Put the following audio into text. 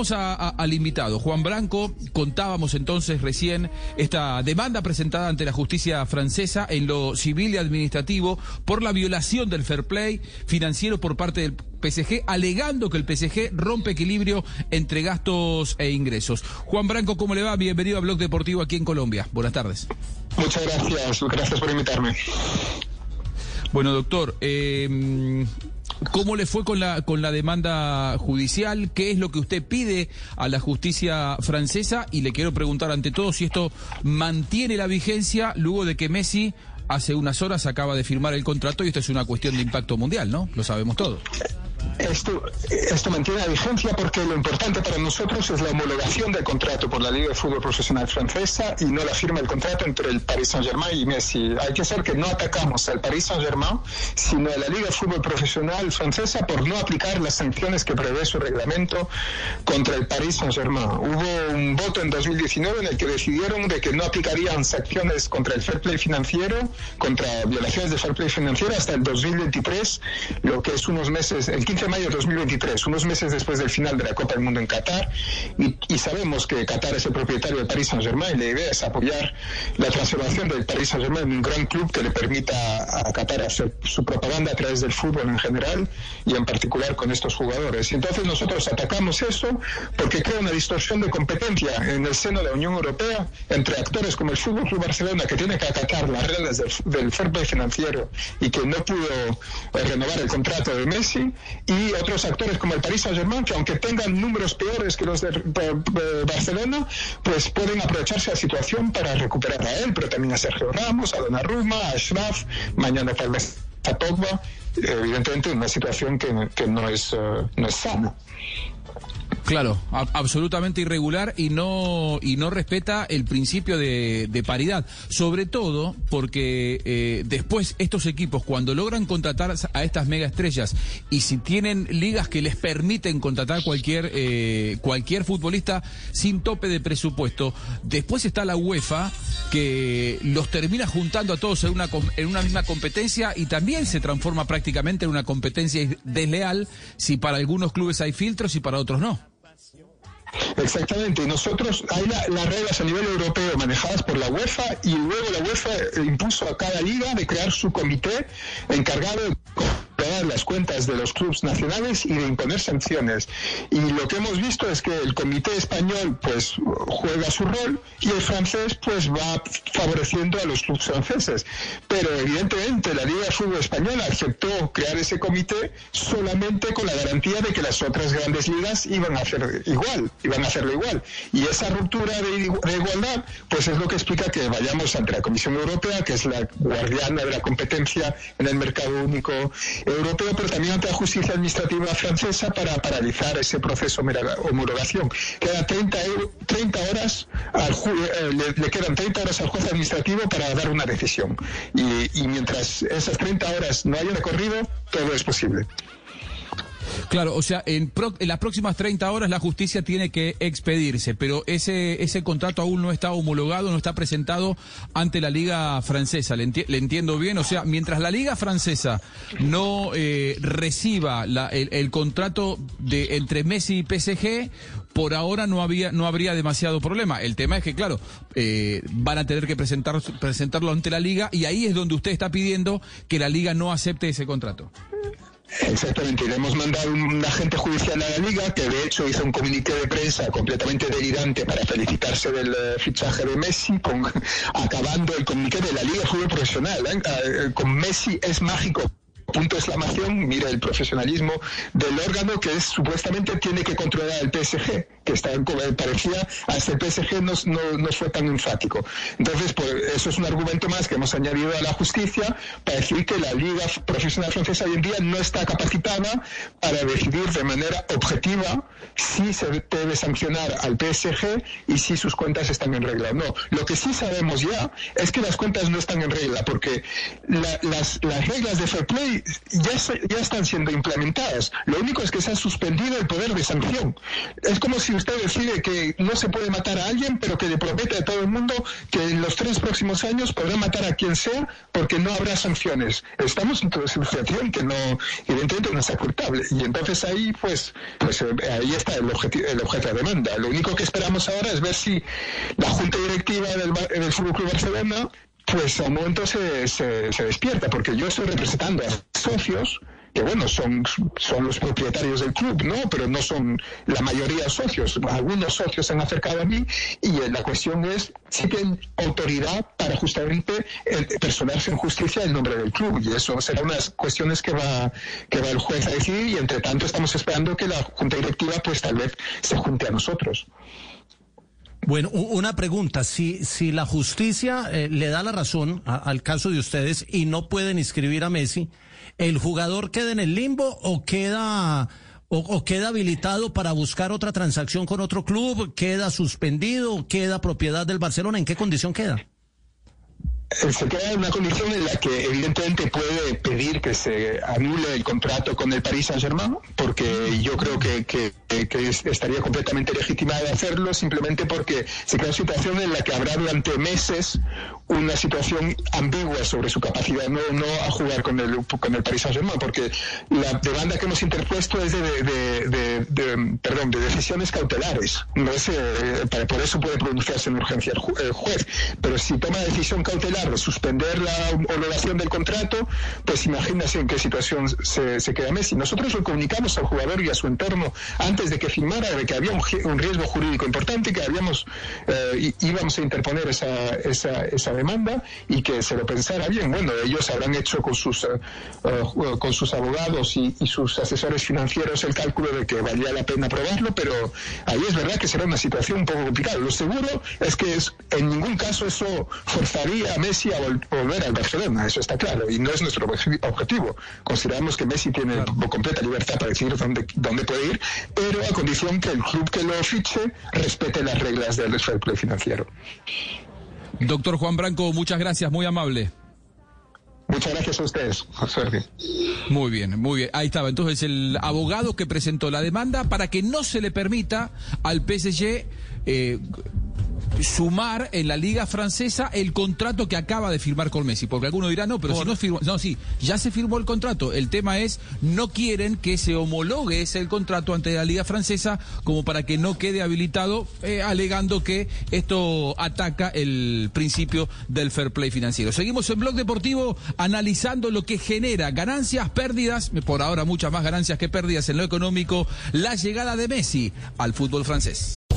Vamos al invitado. Juan Branco, contábamos entonces recién esta demanda presentada ante la justicia francesa en lo civil y administrativo por la violación del fair play financiero por parte del PSG, alegando que el PSG rompe equilibrio entre gastos e ingresos. Juan Branco, ¿cómo le va? Bienvenido a Blog Deportivo aquí en Colombia. Buenas tardes. Muchas gracias, gracias por invitarme. Bueno, doctor, eh, ¿Cómo le fue con la, con la demanda judicial? ¿Qué es lo que usted pide a la justicia francesa? Y le quiero preguntar ante todo si esto mantiene la vigencia luego de que Messi hace unas horas acaba de firmar el contrato y esto es una cuestión de impacto mundial, ¿no? Lo sabemos todos. Esto, esto mantiene la vigencia porque lo importante para nosotros es la homologación del contrato por la Liga de Fútbol Profesional Francesa y no la firma del contrato entre el Paris Saint-Germain y Messi. Hay que ser que no atacamos al Paris Saint-Germain, sino a la Liga de Fútbol Profesional Francesa por no aplicar las sanciones que prevé su reglamento contra el Paris Saint-Germain. Hubo un voto en 2019 en el que decidieron de que no aplicarían sanciones contra el fair play financiero, contra violaciones de fair play financiero hasta el 2023, lo que es unos meses, el 15 mayo de 2023, unos meses después del final de la Copa del Mundo en Qatar, y, sabemos que Qatar es el propietario del Paris Saint-Germain, y la idea es apoyar la transformación del Paris Saint-Germain en un gran club que le permita a Qatar hacer su propaganda a través del fútbol en general y en particular con estos jugadores. Y entonces nosotros atacamos eso porque crea una distorsión de competencia en el seno de la Unión Europea entre actores como el Fútbol Club Barcelona, que tiene que acatar las reglas del, del fair play financiero y que no pudo eh, renovar el contrato de Messi, y otros actores como el Paris Saint-Germain, que aunque tengan números peores que los de, Barcelona, pues pueden aprovecharse la situación para recuperar a él, pero también a Sergio Ramos, a Donnarumma, a Schraf, mañana tal vez a Pogba, evidentemente una situación que, no, es, eh, no es sana. Claro, absolutamente irregular y no y no respeta el principio de, paridad, sobre todo porque eh, después estos equipos cuando logran contratar a estas mega estrellas y si tienen ligas que les permiten contratar cualquier eh, cualquier futbolista sin tope de presupuesto, después está la UEFA que los termina juntando a todos en una en una misma competencia y también se transforma prácticamente en una competencia desleal si para algunos clubes hay filtros y para otros no. Exactamente, nosotros hay las reglas a nivel europeo manejadas por la UEFA y luego la UEFA impuso a cada liga de crear su comité encargado de las cuentas de los clubes nacionales y de imponer sanciones. Y lo que hemos visto es que el comité español pues juega su rol y el francés pues va favoreciendo a los clubes franceses. Pero evidentemente la Liga de Fútbol Española aceptó crear ese comité solamente con la garantía de que las otras grandes ligas iban a hacer igual, iban a hacerlo igual. Y esa ruptura de igualdad pues es lo que explica que vayamos ante la Comisión Europea, que es la guardiana de la competencia en el mercado único europeo, pero también ante la justicia administrativa francesa para paralizar ese proceso de homologación. Queda 30, 30 horas, al eh, le, quedan 30 horas al juez administrativo para dar una decisión. Y, y mientras esas 30 horas no hayan recorrido, todo es posible. Claro, o sea, en, las próximas 30 horas la justicia tiene que expedirse, pero ese, ese contrato aún no está homologado, no está presentado ante la Liga Francesa. ¿Le, entiendo bien? O sea, mientras la Liga Francesa no eh, reciba el, contrato de entre Messi y PSG, por ahora no había no habría demasiado problema. El tema es que, claro, eh, van a tener que presentar, presentarlo ante la Liga y ahí es donde usted está pidiendo que la Liga no acepte ese contrato. Exactamente, le hemos mandado un agente judicial a la liga que de hecho hizo un comuniqué de prensa completamente delirante para felicitarse del eh, fichaje de Messi, con, acabando el comuniqué de la liga fútbol profesional. ¿eh? Eh, con Messi es mágico punto de exclamación, mira el profesionalismo del órgano que es, supuestamente tiene que controlar el PSG que está, parecía hasta el PSG no, no, fue tan enfático. Entonces, pues, eso es un argumento más que hemos añadido a la justicia para decir que la Liga Profesional Francesa hoy en día no está capacitada para decidir de manera objetiva si se debe sancionar al PSG y si sus cuentas están en regla. No, lo que sí sabemos ya es que las cuentas no están en regla porque las, las reglas de fair play ya, ya están siendo implementadas. Lo único es que se ha suspendido el poder de sanción. Es como si usted decide que no se puede matar a alguien, pero que le promete a todo el mundo que en los tres próximos años podrá matar a quien sea porque no habrá sanciones. Estamos en una situación que no, evidentemente no es aceptable. Y entonces ahí, pues, pues eh, ahí está el, el objeto de demanda. Lo único que esperamos ahora es ver si la Junta Directiva del, del Fútbol Club Barcelona pues a un momento se, se, se, despierta, porque yo estoy representando a socios que bueno, son, son los propietarios del club, ¿no? Pero no son la mayoría socios. Algunos socios se han acercado a mí y eh, la cuestión es si tienen autoridad para justamente eh, personarse en justicia el nombre del club. Y eso será unas cuestiones que va, que va el juez a decidir y entre tanto estamos esperando que la junta directiva pues tal vez se junte a nosotros. Bueno, una pregunta. Si, si la justicia eh, le da la razón al caso de ustedes y no pueden inscribir a Messi, ¿el jugador queda en el limbo o queda, o, o queda habilitado para buscar otra transacción con otro club? ¿Queda suspendido? ¿Queda propiedad del Barcelona? ¿En qué condición queda? Se en una condición en la que evidentemente puede pedir que se anule el contrato con el Paris Saint-Germain, porque yo creo que, que, que, estaría completamente legitimado hacerlo, simplemente porque se crea una situación en la que habrá durante meses una situación ambigua sobre su capacidad no, no a jugar con el, con el Paris Saint-Germain, porque la demanda que hemos interpuesto es de, de, de, de perdón, de decisiones cautelares. No es, eh, por eso puede pronunciarse en urgencia el juez, pero si toma decisión cautelar, de suspender la homologación del contrato, pues imagínese en qué situación se, queda Messi. Nosotros lo comunicamos al jugador y a su entorno antes de que firmara de que había un, riesgo jurídico importante, que habíamos eh, íbamos a interponer esa, esa, esa, demanda y que se lo pensara bien. Bueno, ellos habrán hecho con sus, uh, con sus abogados y, sus asesores financieros el cálculo de que valía la pena aprobarlo, pero ahí es verdad que será una situación un poco complicada. Lo seguro es que es, en ningún caso eso forzaría a Messi Messi a volver al Barcelona, eso está claro, y no es nuestro objetivo. Consideramos que Messi tiene claro. completa libertad para decidir dónde, dónde puede ir, pero a condición que el club que lo fiche respete las reglas del fair play financiero. Doctor Juan Branco, muchas gracias, muy amable. Muchas gracias a ustedes. Suerte. Muy bien, muy bien. Ahí estaba. Entonces, el abogado que presentó la demanda para que no se le permita al PSG eh, sumar en la liga francesa el contrato que acaba de firmar con Messi, porque alguno dirá, no, pero Por... si no firmó, no, sí, ya se firmó el contrato, el tema es, no quieren que se homologue ese el contrato ante la liga francesa como para que no quede habilitado, eh, alegando que esto ataca el principio del fair play financiero. Seguimos en Blog Deportivo analizando lo que genera ganancias, pérdidas, por ahora muchas más ganancias que pérdidas en lo económico, la llegada de Messi al fútbol francés.